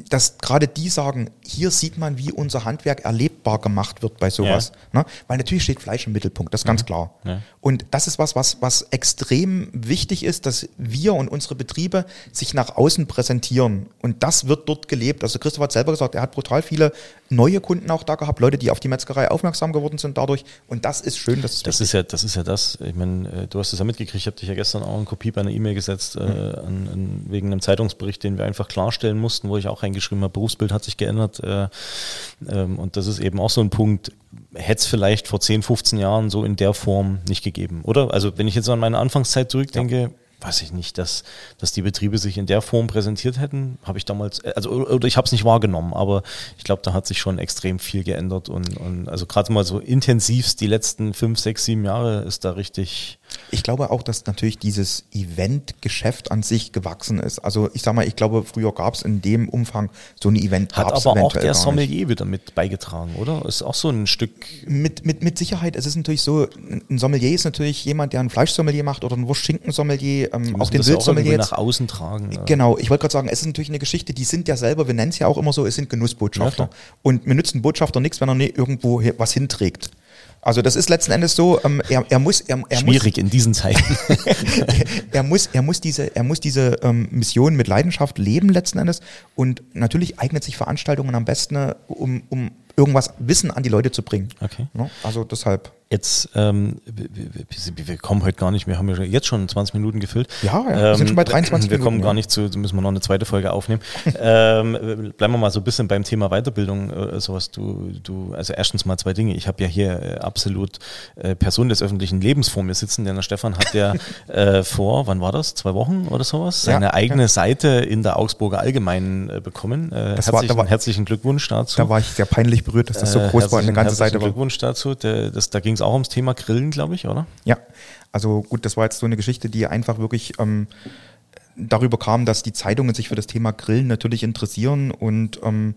dass gerade die sagen, hier sieht man, wie unser Handwerk erlebbar gemacht wird bei sowas. Ne? Weil natürlich steht Fleisch im Mittelpunkt, das ist ganz klar. Ja. Und das ist was, was, was extrem wichtig ist, dass wir und unsere Betriebe sich nach außen präsentieren. Und das wird dort gelebt. Also Christoph hat selber gesagt, er hat brutal viele neue Kunden auch da gehabt, Leute, die auf die Metzgerei aufmerksam geworden sind dadurch. Und das ist schön, das ist Das ist ja, das ist ja das. Ich meine, äh, du hast es ja mitgekriegt. Ich habe dich ja gestern auch in Kopie bei einer E-Mail gesetzt äh, an, an, wegen einem Zeitungsbericht, den wir einfach klarstellen mussten, wo ich auch reingeschrieben habe, Berufsbild hat sich geändert. Äh, ähm, und das ist eben auch so ein Punkt. Hätte es vielleicht vor 10, 15 Jahren so in der Form nicht gegeben, oder? Also wenn ich jetzt an meine Anfangszeit zurückdenke, weiß ich nicht, dass, dass die Betriebe sich in der Form präsentiert hätten, habe ich damals, äh, also oder ich habe es nicht wahrgenommen, aber ich glaube, da hat sich schon extrem viel geändert und, und also gerade mal so intensivst die letzten fünf, sechs, sieben Jahre ist da richtig. Ich glaube auch, dass natürlich dieses Eventgeschäft an sich gewachsen ist. Also ich sag mal, ich glaube, früher gab es in dem Umfang so ein Event. Hat aber auch der. Sommelier wieder mit beigetragen, oder? Ist auch so ein Stück. Mit, mit, mit Sicherheit, es ist natürlich so, ein Sommelier ist natürlich jemand, der ein Fleischsommelier macht oder ein Wurst-Schinken-Sommelier, ähm, auch den ja Wildsommelier jetzt. nach außen tragen. ja. Genau, ich wollte gerade sagen, es ist natürlich eine Geschichte, die sind ja selber, wir nennen es ja auch immer so, es sind Genussbotschafter. Ja, und mir nützt ein Botschafter nichts, wenn er nicht irgendwo was hinträgt. Also das ist letzten Endes so, ähm, er, er muss, er, er muss, Schwierig in diesen Zeiten. er muss, er muss diese, er muss diese ähm, Mission mit Leidenschaft leben letzten Endes. Und natürlich eignet sich Veranstaltungen am besten, äh, um, um irgendwas Wissen an die Leute zu bringen. Okay. Ne? Also deshalb. Jetzt, ähm, wir, wir, kommen heute gar nicht, wir haben ja jetzt schon 20 Minuten gefüllt. Ja, ja, wir sind schon bei 23 Wir kommen Minuten, gar ja. nicht zu, müssen wir noch eine zweite Folge aufnehmen. ähm, bleiben wir mal so ein bisschen beim Thema Weiterbildung, äh, sowas. Du, du, also erstens mal zwei Dinge. Ich habe ja hier äh, absolut äh, Personen des öffentlichen Lebens vor mir sitzen, denn der Stefan hat ja äh, vor, wann war das? Zwei Wochen oder sowas? Ja, Seine eigene ja. Seite in der Augsburger Allgemeinen äh, bekommen. Äh, Das war- herzlichen, da war- herzlichen Glückwunsch dazu. Da war ich sehr peinlich berührt, dass das so Äh, groß war und eine herzlichen- ganze Seite herzlichen war. Glückwunsch dazu. Der, das, da ging es auch ums Thema Grillen, glaube ich, oder? Ja, also gut, das war jetzt so eine Geschichte, die einfach wirklich ähm, darüber kam, dass die Zeitungen sich für das Thema Grillen natürlich interessieren und ähm,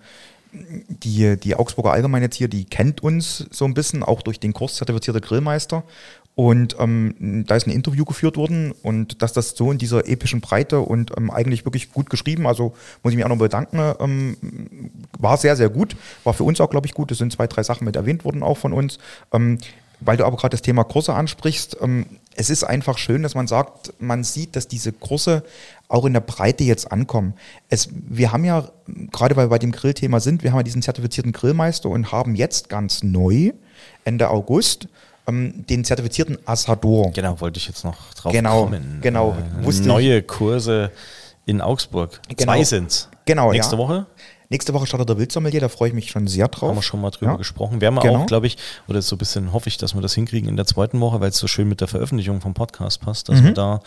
die, die Augsburger Allgemeine jetzt hier, die kennt uns so ein bisschen, auch durch den Kurs zertifizierter Grillmeister. Und ähm, da ist ein Interview geführt worden und dass das so in dieser epischen Breite und ähm, eigentlich wirklich gut geschrieben, also muss ich mich auch noch bedanken, ähm, war sehr, sehr gut. War für uns auch, glaube ich, gut. Es sind zwei, drei Sachen mit erwähnt worden auch von uns. Weil du aber gerade das Thema Kurse ansprichst, ähm, es ist einfach schön, dass man sagt, man sieht, dass diese Kurse auch in der Breite jetzt ankommen. Es, wir haben ja, gerade weil wir bei dem Grillthema sind, wir haben ja diesen zertifizierten Grillmeister und haben jetzt ganz neu, Ende August, ähm, den zertifizierten Assador. Genau, wollte ich jetzt noch drauf Genau, kommen. genau. Äh, neue Kurse in Augsburg. Genau. Zwei sind's. Genau, Nächste ja. Woche. Nächste Woche startet der Wildsommelier, da freue ich mich schon sehr drauf. Haben wir schon mal drüber Ja. gesprochen. Werden wir Genau. auch, glaube ich, oder so ein bisschen hoffe ich, dass wir das hinkriegen in der zweiten Woche, weil es so schön mit der Veröffentlichung vom Podcast passt, dass Mhm. wir da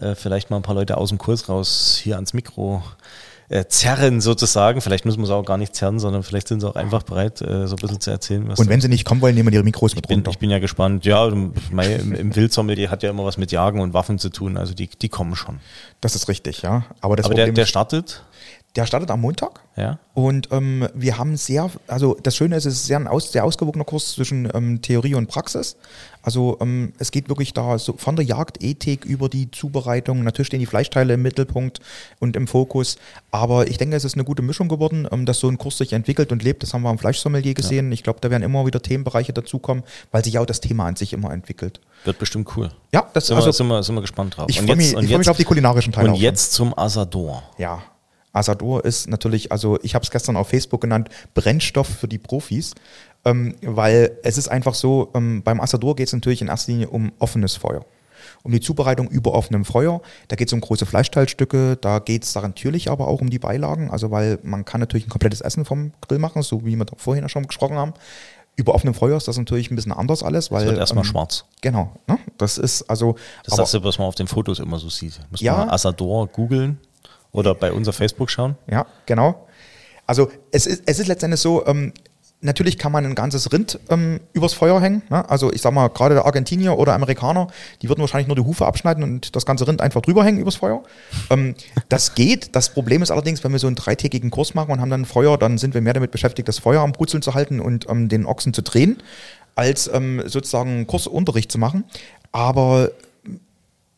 äh, vielleicht mal ein paar Leute aus dem Kurs raus hier ans Mikro äh, zerren sozusagen. Vielleicht müssen wir es auch gar nicht zerren, sondern vielleicht sind sie auch einfach bereit, äh, so ein bisschen zu erzählen, was Und wenn sie nicht kommen wollen, nehmen wir ihre Mikros mit ich bin, runter. ich bin ja gespannt. Ja, mei, im, im Wildsommelier hat ja immer was mit Jagen und Waffen zu tun. Also die, die kommen schon. Das ist richtig, ja. Aber das Aber der, Problem der startet, der startet am Montag. ja. Und ähm, wir haben sehr, also das Schöne ist, es ist sehr ein aus, sehr ausgewogener Kurs zwischen ähm, Theorie und Praxis. Also ähm, es geht wirklich da so von der Jagdethik über die Zubereitung. Natürlich stehen die Fleischteile im Mittelpunkt und im Fokus. Aber ich denke, es ist eine gute Mischung geworden, ähm, dass so ein Kurs sich entwickelt und lebt. Das haben wir am Fleischsommelier gesehen. Ich glaube, da werden immer wieder Themenbereiche dazukommen, weil sich ja auch das Thema an sich immer entwickelt. Wird bestimmt cool. Ja, das Sind, also, wir, sind, wir, sind wir gespannt drauf. ich freue mich, jetzt- ich freu mich jetzt- auf die kulinarischen Teile. Und auch schon. jetzt zum Asador. Ja, Asador ist natürlich, also ich habe es gestern auf Facebook genannt, Brennstoff für die Profis, ähm, weil es ist einfach so, ähm, beim Asador geht es natürlich in erster Linie um offenes Feuer. Um die Zubereitung über offenem Feuer. Da geht es um große Fleischteilstücke, da geht es natürlich aber auch um die Beilagen, also weil man kann natürlich ein komplettes Essen vom Grill machen, so wie wir da vorhin ja schon gesprochen haben. Über offenem Feuer ist das natürlich ein bisschen anders alles, weil. Es wird erstmal ähm, schwarz. Genau, ne? das ist also. Das ist das, was man auf den Fotos immer so sieht. Muss Ja. man Asador googeln oder bei unser Facebook schauen. Ja, genau. Also es ist, es ist letztendlich so, ähm, natürlich kann man ein ganzes Rind ähm, übers Feuer hängen. Ne? Also ich sag mal, gerade der Argentinier oder Amerikaner, die würden wahrscheinlich nur die Hufe abschneiden und das ganze Rind einfach drüber hängen übers Feuer. Ähm, das geht. Das Problem ist allerdings, wenn wir so einen dreitägigen Kurs machen und haben dann Feuer, dann sind wir mehr damit beschäftigt, das Feuer am Brutzeln zu halten und ähm, den Ochsen zu drehen, als ähm, sozusagen Kursunterricht zu machen. Aber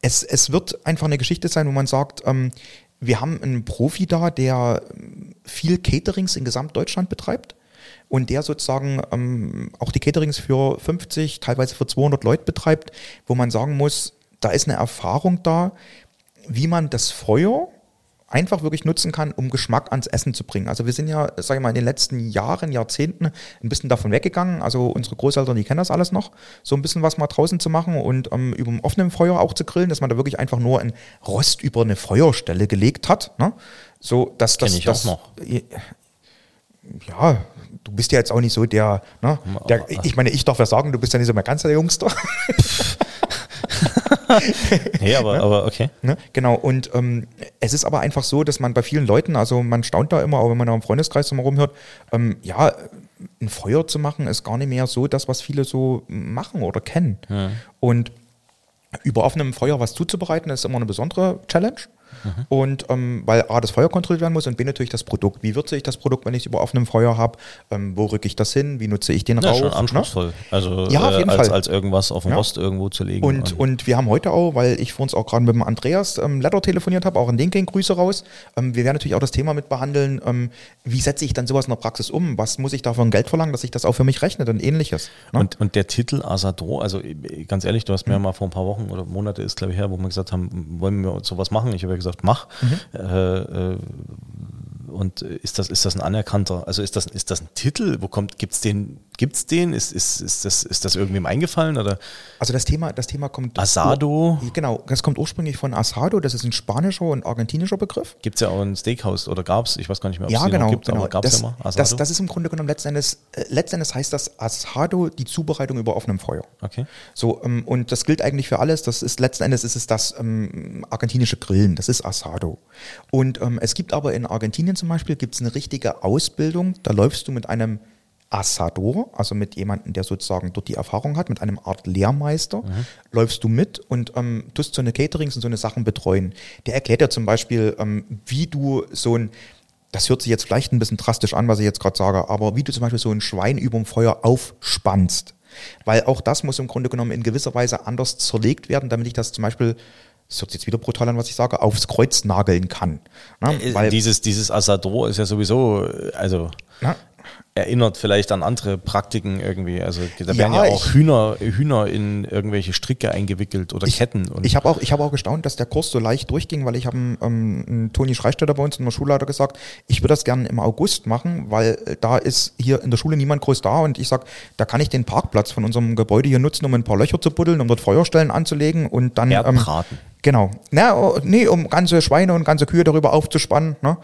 es, es wird einfach eine Geschichte sein, wo man sagt, ähm, wir haben einen Profi da, der ähm, viel Caterings in Gesamtdeutschland betreibt und der sozusagen ähm, auch die Caterings für 50, teilweise für 200 Leute betreibt, wo man sagen muss, da ist eine Erfahrung da, wie man das Feuer einfach wirklich nutzen kann, um Geschmack ans Essen zu bringen. Also wir sind ja, sage ich mal, in den letzten Jahren, Jahrzehnten ein bisschen davon weggegangen. Also unsere Großeltern, die kennen das alles noch, so ein bisschen was mal draußen zu machen und ähm, über dem offenen Feuer auch zu grillen, dass man da wirklich einfach nur ein Rost über eine Feuerstelle gelegt hat. Ne? So, dass das, ich das, auch noch. Ja, du bist ja jetzt auch nicht so der, ne? der ich meine, ich darf ja sagen, du bist ja nicht so mehr ganz der Jüngste. Nee, aber, aber okay. Ne? Genau, und ähm, es ist aber einfach so, dass man bei vielen Leuten, also man staunt da immer, auch wenn man da im Freundeskreis immer rumhört, ähm, ja, ein Feuer zu machen ist gar nicht mehr so das, was viele so machen oder kennen. Und über offenem Feuer was zuzubereiten, ist immer eine besondere Challenge. Und ähm, weil A, das Feuer kontrolliert werden muss und B, natürlich das Produkt. Wie würze ich das Produkt, wenn ich es über offenem Feuer habe? Ähm, wo rücke ich das hin? Wie nutze ich den Ja, Rauch? schon ne? anspruchsvoll. Also Ja, auf äh, jeden als, Fall. als irgendwas auf dem Ja. Rost irgendwo zu legen. Und, und wir haben heute auch, weil ich vor uns auch gerade mit dem Andreas ähm, Letter telefoniert habe, auch an den gehen Grüße raus. Ähm, wir werden natürlich auch das Thema mit behandeln, ähm, wie setze ich dann sowas in der Praxis um? Was muss ich dafür ein Geld verlangen, dass sich das auch für mich rechnet und ähnliches? Ne? Und, und der Titel Asador, also äh, ganz ehrlich, du hast mir ja mal vor ein paar Wochen oder Monate ist, glaube ich, her, wo wir gesagt haben, wollen wir sowas machen? Ich habe ja gesagt, mach. Äh, äh, und ist das, ist das ein anerkannter, also ist das, ist das ein Titel? Wo kommt, gibt's den, gibt's den? Ist, ist, ist, das, ist das irgendwem eingefallen? Oder Also das Thema, das Thema kommt. Asado? Genau, das kommt ursprünglich von Asado, das ist ein spanischer und argentinischer Begriff. gibt es ja auch ein Steakhouse oder gab's? Ich weiß gar nicht mehr, ob Ja, es die genau. noch gibt, genau. aber gab's das, ja mal Asado? das, das ist im Grunde genommen letzten Endes, äh, letzten Endes heißt das Asado die Zubereitung über offenem Feuer. okay. So, ähm, und das gilt eigentlich für alles. Das ist letzten Endes ist es das ähm, argentinische Grillen, das ist Asado. Und ähm, es gibt aber in Argentinien zum Beispiel gibt's eine richtige Ausbildung, da läufst du mit einem Asador, also mit jemandem, der sozusagen dort die Erfahrung hat, mit einem Art Lehrmeister, läufst du mit und ähm, tust so eine Caterings und so eine Sachen betreuen. Der erklärt dir zum Beispiel, ähm, wie du so ein das hört sich jetzt vielleicht ein bisschen drastisch an, was ich jetzt gerade sage, aber wie du zum Beispiel so ein Schwein überm Feuer aufspannst. Weil auch das muss im Grunde genommen in gewisser Weise anders zerlegt werden, damit ich das zum Beispiel, das hört sich jetzt wieder brutal an, was ich sage, aufs Kreuz nageln kann. Na, Äh, weil, dieses, dieses Asador ist ja sowieso, äh, also na, erinnert vielleicht an andere Praktiken irgendwie. Also da Ja, werden ja auch ich- Hühner, Hühner in irgendwelche Stricke eingewickelt oder Ketten. Und Ich habe auch, ich habe auch gestaunt, dass der Kurs so leicht durchging, weil ich habe ähm, einen Toni Schreistetter bei uns in der Schulleiter gesagt, ich würde das gerne im August machen, weil äh, da ist hier in der Schule niemand groß da und ich sag, da kann ich den Parkplatz von unserem Gebäude hier nutzen, um ein paar Löcher zu buddeln, um dort Feuerstellen anzulegen und dann ähm, Erdbraten. Genau. Na, oh, nee, um ganze Schweine und ganze Kühe darüber aufzuspannen. Ne?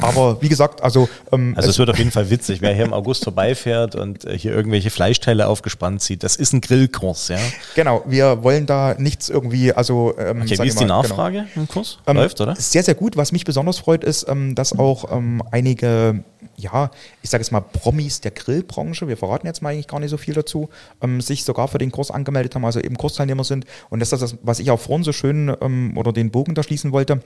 Aber wie gesagt, also. Ähm, Also es wird auf jeden Fall witzig, wer hier im August vorbeifährt und äh, hier irgendwelche Fleischteile aufgespannt sieht. Das ist ein Grillkurs, ja. genau, wir wollen da nichts irgendwie, also. Ähm, Okay, wie ist die mal, genau. Nachfrage im Kurs? Ähm, Läuft, oder? Sehr, sehr gut. Was mich besonders freut, ist, ähm, dass auch ähm, einige, ja, ich sage jetzt mal Promis der Grillbranche, wir verraten jetzt mal eigentlich gar nicht so viel dazu, ähm, sich sogar für den Kurs angemeldet haben, also eben Kursteilnehmer sind. Und das ist das, was ich auch vorhin so schön ähm, oder den Bogen da schließen wollte.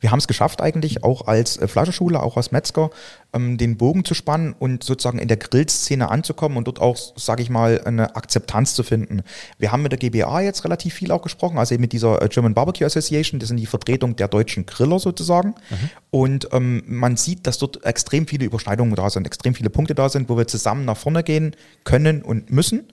Wir haben es geschafft eigentlich, auch als äh, Fleischschule, auch als Metzger, ähm, den Bogen zu spannen und sozusagen in der Grillszene anzukommen und dort auch, sage ich mal, eine Akzeptanz zu finden. Wir haben mit der GBA jetzt relativ viel auch gesprochen, also eben mit dieser äh, German Barbecue Association, das sind die Vertretung der deutschen Griller sozusagen. Und ähm, man sieht, dass dort extrem viele Überschneidungen da sind, extrem viele Punkte da sind, wo wir zusammen nach vorne gehen können und müssen.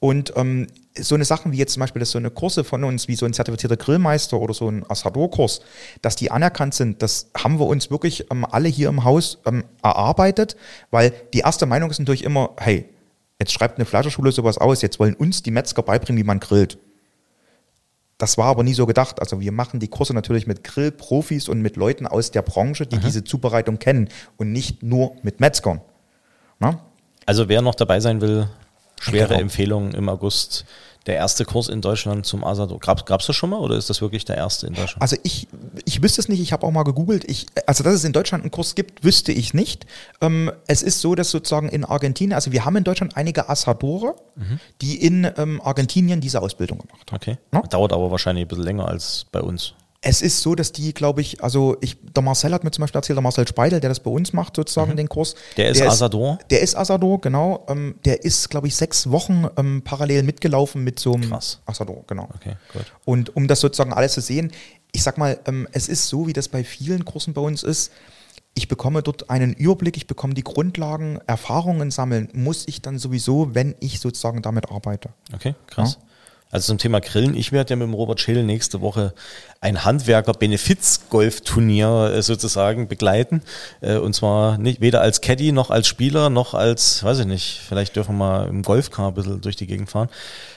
Und ähm, so eine Sachen wie jetzt zum Beispiel, dass so eine Kurse von uns, wie so ein zertifizierter Grillmeister oder so ein Assador-Kurs, dass die anerkannt sind, das haben wir uns wirklich ähm, alle hier im Haus ähm, erarbeitet, weil die erste Meinung ist natürlich immer, hey, jetzt schreibt eine Fleischerschule sowas aus, jetzt wollen uns die Metzger beibringen, wie man grillt. Das war aber nie so gedacht. Also wir machen die Kurse natürlich mit Grillprofis und mit Leuten aus der Branche, die diese Zubereitung kennen und nicht nur mit Metzgern. Na? Also wer noch dabei sein will, schwere Genau. Empfehlung im August. Der erste Kurs in Deutschland zum Asado. Gab es das schon mal oder ist das wirklich der erste in Deutschland? Also ich, ich wüsste es nicht, ich habe auch mal gegoogelt. Ich, also dass es in Deutschland einen Kurs gibt, wüsste ich nicht. Ähm, es ist so, dass sozusagen in Argentinien, also wir haben in Deutschland einige Assadore, die in ähm, Argentinien diese Ausbildung gemacht haben. Okay. Ja. Dauert aber wahrscheinlich ein bisschen länger als bei uns. Es ist so, dass die, glaube ich, also ich, der Marcel hat mir zum Beispiel erzählt, der Marcel Speidel, der das bei uns macht, sozusagen den Kurs. Mhm. Der ist Assador? Der ist Assador, genau. Ähm, der ist, glaube ich, sechs Wochen ähm, parallel mitgelaufen mit so einem Krass. Assador, genau. Okay, gut. Und um das sozusagen alles zu sehen, ich sag mal, ähm, es ist so, wie das bei vielen Kursen bei uns ist. Ich bekomme dort einen Überblick, ich bekomme die Grundlagen, Erfahrungen sammeln, muss ich dann sowieso, wenn ich sozusagen damit arbeite. Okay, krass. Also zum Thema Grillen, ich werde ja mit dem Robert Scheel nächste Woche ein Handwerker-Benefiz-Golfturnier äh, sozusagen begleiten. Äh, und zwar nicht weder als Caddy noch als Spieler noch als, weiß ich nicht, vielleicht dürfen wir mal im Golfcar ein bisschen durch die Gegend fahren.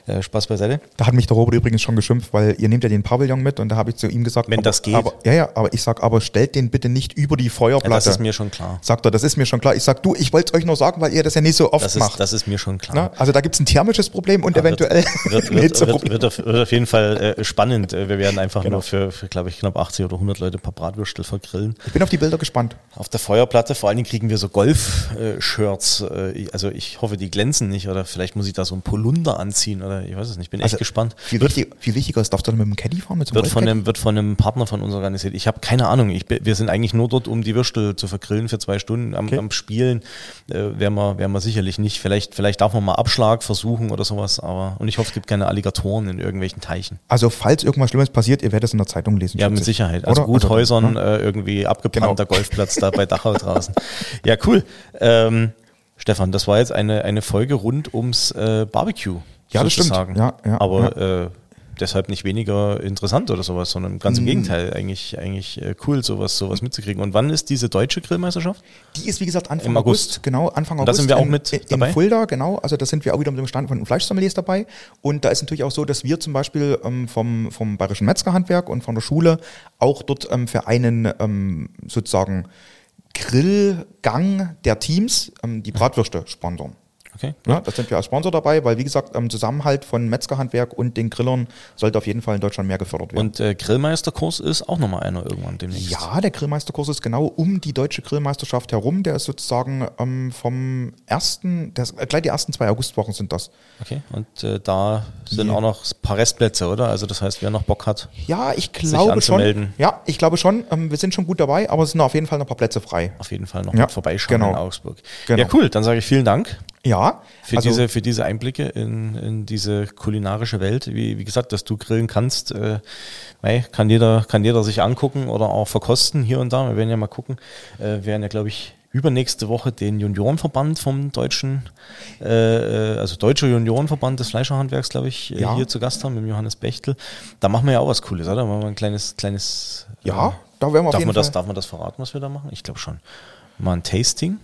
Äh, Spaß beiseite. Da hat mich der Robert übrigens schon geschimpft, weil ihr nehmt ja den Pavillon mit und da habe ich zu ihm gesagt, Wenn aber, das geht. Aber, ja, ja, aber ich sag, aber stellt den bitte nicht über die Ja, Feuerplatte. das ist mir schon klar. Sagt er, das ist mir schon klar. Ich sag, du, ich wollte es euch nur sagen, weil ihr das ja nicht so oft Das ist, macht. das ist mir schon klar. Ne? Also da gibt es ein thermisches Problem und Wird- eventuell wird, wird, wird, wird, auf, wird auf jeden Fall äh, spannend. Äh, Wir werden einfach Genau. nur für, für glaube ich, knapp 80 oder 100 Leute ein paar Bratwürstel vergrillen. Ich bin auf die Bilder gespannt. Auf der Feuerplatte, vor allen Dingen kriegen wir so Golf-Shirts. Äh, also ich hoffe, die glänzen nicht oder vielleicht muss ich da so ein Polunder anziehen oder ich weiß es nicht. Ich bin echt Also, gespannt. Viel, Wird, wichtig, viel wichtiger ist, darfst du dann mit dem Caddy fahren? Mit so einem wird, von einem, wird von einem Partner von uns organisiert. Ich habe keine Ahnung. Ich, wir sind eigentlich nur dort, um die Würstel zu vergrillen für zwei Stunden. Am, Okay. am Spielen äh, wären wir, wären wir sicherlich nicht. Vielleicht, vielleicht darf man mal Abschlag versuchen oder sowas. Aber und ich hoffe, es gibt keine Alligatoren in irgendwelchen Teichen. Also falls irgendwas Schlimmes passiert, ihr werdet es in der Zeitung lesen. Ja, mit ich. Sicherheit. Also Oder? Guthäusern, ne? äh, irgendwie abgebrannter Genau. Golfplatz da bei Dachau draußen. Ja, cool. Ähm, Stefan, das war jetzt eine, eine Folge rund ums äh, Barbecue. Ja, das stimmt. Ja, ja, Aber Äh, deshalb nicht weniger interessant oder sowas, sondern ganz im Gegenteil, eigentlich, eigentlich äh, cool, sowas, sowas mitzukriegen. Und wann ist diese deutsche Grillmeisterschaft? Die ist, wie gesagt, Anfang August. August. Genau, Anfang Und da August. sind wir auch mit in, dabei? In Fulda, genau. Also da sind wir auch wieder mit dem Stand von Fleischsommeliers dabei. Und da ist natürlich auch so, dass wir zum Beispiel ähm, vom, vom Bayerischen Metzgerhandwerk und von der Schule auch dort ähm, für einen ähm, sozusagen Grillgang der Teams ähm, die Bratwürste sponsern. Okay. Ja, da sind wir als Sponsor dabei, weil wie gesagt, im Zusammenhalt von Metzgerhandwerk und den Grillern sollte auf jeden Fall in Deutschland mehr gefördert werden. Und äh, Grillmeisterkurs ist auch nochmal einer irgendwann demnächst. Ja, der Grillmeisterkurs ist genau um die deutsche Grillmeisterschaft herum. Der ist sozusagen ähm, vom ersten, das, äh, gleich die ersten zwei Augustwochen sind das. Okay. Und äh, da sind Ja. auch noch ein paar Restplätze, oder? Also das heißt, wer noch Bock hat, Ja, ich glaube schon. anzumelden. Ja, ich glaube schon. Ähm, wir sind schon gut dabei, aber es sind auf jeden Fall noch ein paar Plätze frei. auf jeden Fall noch Ja, mit vorbeischauen genau. in Augsburg. Genau. Ja, cool. Dann sage ich vielen Dank Ja, für, also, diese, für diese Einblicke in, in diese kulinarische Welt. Wie, wie gesagt, dass du grillen kannst, äh, kann, jeder, kann jeder sich angucken oder auch verkosten hier und da. Wir werden ja mal gucken. Äh, wir werden ja, glaube ich, übernächste Woche den Juniorenverband vom deutschen, äh, äh, also deutscher Juniorenverband des Fleischerhandwerks, glaube ich, äh, Ja. hier zu Gast haben, mit Johannes Bechtel. Da machen wir ja auch was Cooles, oder? Da machen wir ein kleines, kleines. Ja, äh, da werden wir auf darf jeden man das, Fall- Darf man das verraten, was wir da machen? Ich glaube schon. Mal ein Tasting.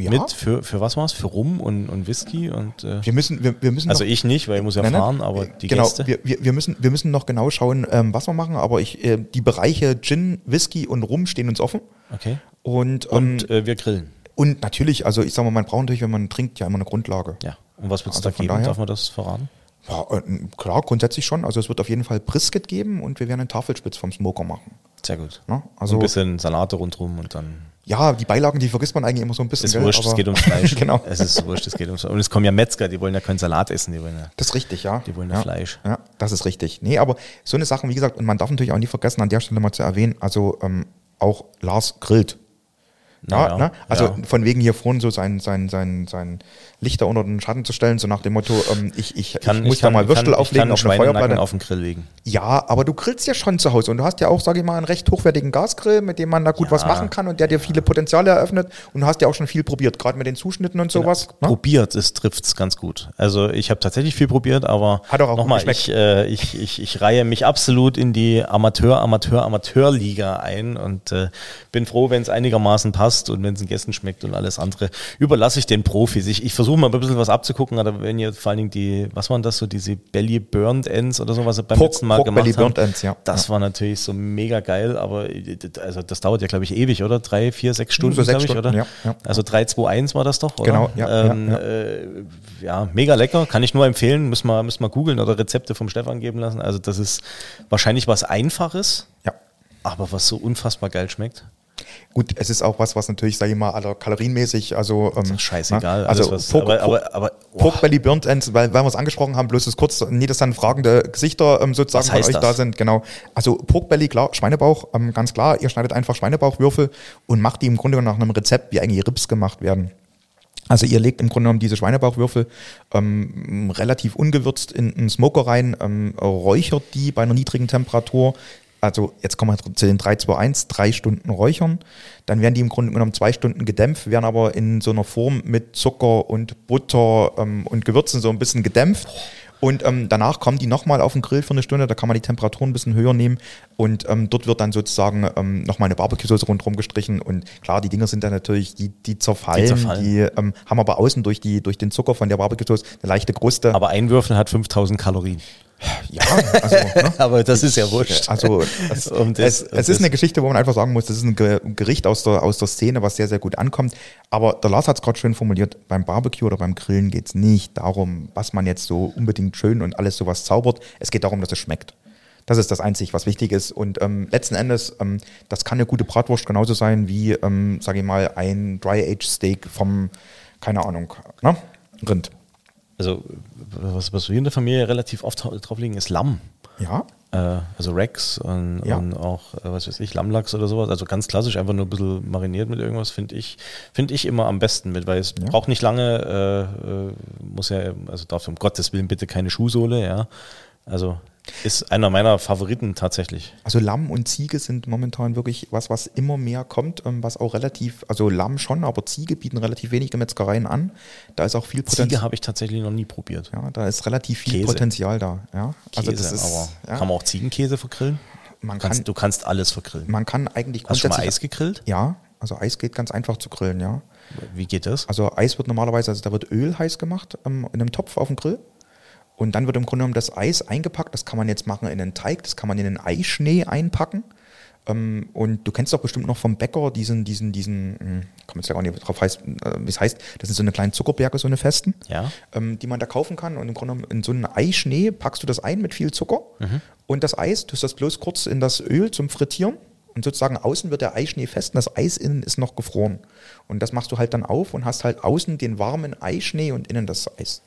Ja. Mit, für, für was war's? Für Rum und, und Whisky und äh, Wir müssen, wir, wir müssen also ich nicht, weil ich muss ja Nein, nein. fahren, aber die genau, Gäste. Wir, wir, müssen, wir müssen noch genau schauen, ähm, was wir machen, aber ich, äh, die Bereiche Gin, Whisky und Rum stehen uns offen. Okay. Und, Und ähm, äh, wir grillen. und natürlich, also ich sag mal, man braucht natürlich, wenn man trinkt, ja immer eine Grundlage. Ja. Und was wird es Also da geben? daher- Darf man das verraten? Ja, äh, klar, grundsätzlich schon. Also es wird auf jeden Fall Brisket geben und wir werden einen Tafelspitz vom Smoker machen. Sehr gut. Ne? Also Also ein bisschen Salate rundherum und dann. Ja, die Beilagen, die vergisst man eigentlich immer so ein bisschen. Ist gell, wurscht, es aber- geht ums Fleisch. genau. Es ist wurscht, es geht ums Und es kommen ja Metzger, die wollen ja keinen Salat essen, die wollen ja. Das ist richtig, ja. Die wollen ja ja. Fleisch. Ja, das ist richtig. Nee, aber so eine Sache, wie gesagt, und man darf natürlich auch nie vergessen, an der Stelle mal zu erwähnen, also ähm, auch Lars grillt. Ja, Naja, ne? Also ja. von wegen hier vorne so sein, sein, sein, sein Lichter unter den Schatten zu stellen, so nach dem Motto, ähm, ich, ich, ich muss da mal Würstel ich auflegen kann auf eine Feuerplatte. auf den Grill legen. Ja, aber du grillst ja schon zu Hause und du hast ja auch, sage ich mal, einen recht hochwertigen Gasgrill, mit dem man da gut Ja. was machen kann und der dir viele Potenziale eröffnet und du hast ja auch schon viel probiert, gerade mit den Zuschnitten und sowas. Ne? Probiert, es trifft's ganz gut. Also ich habe tatsächlich viel probiert, aber nochmal, ich, äh, ich, ich, ich reihe mich absolut in die Amateur, Amateur, Amateurliga ein und äh, bin froh, wenn es einigermaßen passt und wenn es den Gästen schmeckt und alles andere. Überlasse ich den Profis. Ich, ich versuche mal ein bisschen was abzugucken, aber wenn ihr vor allen Dingen die, was waren das so, diese Belly Burned Ends oder so, was ihr beim Pork- letzten Mal Pork gemacht Belly haben. Ends, ja. Das war natürlich so mega geil, aber also das dauert ja, glaube ich, ewig, oder? Drei, vier, sechs Stunden, so glaube ich, Stunden, oder? ja, ja. Also 3, 2, 1 war das doch, oder? Genau, ja, ähm, ja, ja. Äh, ja, mega lecker, kann ich nur empfehlen. Müssen wir, müssen wir googeln oder Rezepte vom Stefan geben lassen. Also das ist wahrscheinlich was Einfaches, Ja. aber was so unfassbar geil schmeckt. Gut, es ist auch was, was natürlich, sage ich mal, aller kalorienmäßig, also ähm, Scheißegal. ne? alles, also was, Pork, aber, aber, Pork Belly Burnt Ends, weil, weil wir es angesprochen haben, bloß das kurz, nie, dass dann fragende Gesichter ähm, sozusagen von heißt euch das? da sind. Genau. Also Pork Belly, klar, Schweinebauch, ähm, ganz klar. Ihr schneidet einfach Schweinebauchwürfel und macht die im Grunde genommen nach einem Rezept, wie eigentlich Rips gemacht werden. Also ihr legt im Grunde genommen diese Schweinebauchwürfel ähm, relativ ungewürzt in einen Smoker rein, ähm, räuchert die bei einer niedrigen Temperatur. Also jetzt kommen wir zu den 3, 2, 1, drei Stunden räuchern. Dann werden die im Grunde genommen zwei Stunden gedämpft, werden aber in so einer Form mit Zucker und Butter ähm, und Gewürzen so ein bisschen gedämpft. Und ähm, danach kommen die nochmal auf den Grill für eine Stunde, da kann man die Temperatur ein bisschen höher nehmen und ähm, dort wird dann sozusagen ähm, nochmal eine Barbecue-Soße rundherum gestrichen und klar, die Dinger sind dann natürlich, die, die zerfallen, die, Die zerfallen. ähm, haben aber außen durch, die, durch den Zucker von der Barbecue-Soße eine leichte Kruste. aber ein Würfel hat 5000 Kalorien. Ja, also, ne? Aber das ist ja wurscht. Also es, Um das- es, um es ist das- eine Geschichte, wo man einfach sagen muss, das ist ein Ge- Gericht aus der, aus der Szene, was sehr, sehr gut ankommt. Aber der Lars hat es gerade schön formuliert, beim Barbecue oder beim Grillen geht es nicht darum, was man jetzt so unbedingt schön und alles sowas zaubert. Es geht darum, dass es schmeckt. Das ist das Einzige, was wichtig ist. Und ähm, letzten Endes, ähm, das kann eine gute Bratwurst genauso sein wie, ähm, sage ich mal, ein Dry-Age-Steak vom, keine Ahnung, ne? Rind. Also was, was wir in der Familie relativ oft drauflegen, ist Lamm. Ja, Äh, also Rex und, Ja. und auch, äh, was weiß ich, Lammlachs oder sowas. Also ganz klassisch, einfach nur ein bisschen mariniert mit irgendwas, finde ich, finde ich immer am besten mit, weil es braucht nicht lange, äh, äh, muss ja, also darf um Gottes Willen bitte keine Schuhsohle, ja. Also ist einer meiner Favoriten tatsächlich. Also Lamm und Ziege sind momentan wirklich was, was immer mehr kommt, ähm, was auch relativ, also Lamm schon, aber Ziege bieten relativ wenige Metzgereien an. Da ist auch viel Ziege Potenzial. habe ich tatsächlich noch nie probiert. Ja, da ist relativ viel Käse. Potenzial da. Ja, Käse, also das ist, aber ja, kann man auch Ziegenkäse vergrillen? man Kannst, kann, du kannst alles vergrillen. man kann eigentlich Hast du schon mal Eis gegrillt? Ja, also Eis geht ganz einfach zu grillen, ja. Wie geht das? Also Eis wird normalerweise, also da wird Öl heiß gemacht ähm, in einem Topf auf dem Grill. Und dann wird im Grunde genommen das Eis eingepackt. Das kann man jetzt machen in einen Teig, das kann man in einen Eischnee einpacken. Ähm, und du kennst doch bestimmt noch vom Bäcker diesen, diesen, diesen, hm, komm jetzt ja auch nicht drauf heißt, äh, wie es heißt, das sind so eine kleinen Zuckerberge, so eine festen, Ja. ähm, die man da kaufen kann. Und im Grunde genommen in so einen Eischnee packst du das ein mit viel Zucker und das Eis, tust das bloß kurz in das Öl zum Frittieren. Und sozusagen außen wird der Eischnee fest und das Eis innen ist noch gefroren. Und das machst du halt dann auf und hast halt außen den warmen Eischnee und innen das Eis.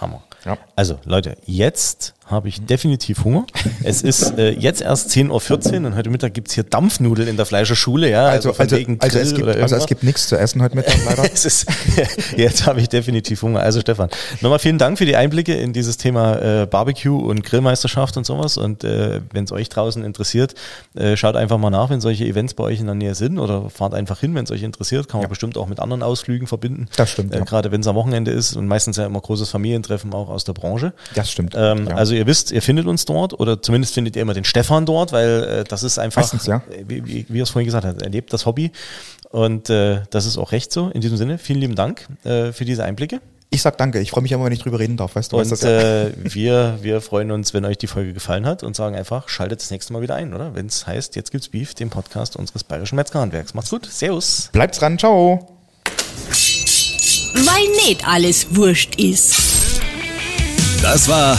Hammer. Ja. Also Leute, jetzt habe ich definitiv Hunger. Es ist äh, jetzt erst 10.14 Uhr und heute Mittag gibt es hier Dampfnudeln in der Fleischerschule. Ja, Also, also, wegen also, es, gibt, also es gibt nichts zu essen heute Mittag leider. ist, jetzt habe ich definitiv Hunger. Also Stefan, nochmal vielen Dank für die Einblicke in dieses Thema äh, Barbecue und Grillmeisterschaft und sowas. Und äh, wenn es euch draußen interessiert, äh, schaut einfach mal nach, wenn solche Events bei euch in der Nähe sind oder fahrt einfach hin, wenn es euch interessiert. Kann man Ja. bestimmt auch mit anderen Ausflügen verbinden. Das stimmt, Äh, ja. Gerade wenn es am Wochenende ist und meistens ja immer großes Familientreffen auch aus der Branche. Das stimmt. Ähm, ja. Also ihr wisst, ihr findet uns dort oder zumindest findet ihr immer den Stefan dort, weil äh, das ist einfach, Meistens, ja. äh, wie, wie, wie er es vorhin gesagt hat, er lebt das Hobby und äh, das ist auch recht so. In diesem Sinne, vielen lieben Dank äh, für diese Einblicke. Ich sag danke. Ich freue mich immer, wenn ich drüber reden darf. Weißt du, weißt Und das ja. äh, wir, wir freuen uns, wenn euch die Folge gefallen hat und sagen einfach, schaltet das nächste Mal wieder ein, oder? Wenn es heißt, jetzt gibt's Beef, den Podcast unseres bayerischen Metzgerhandwerks. Macht's gut. Servus. Bleibt dran. Ciao. Weil nicht alles wurscht ist. Das war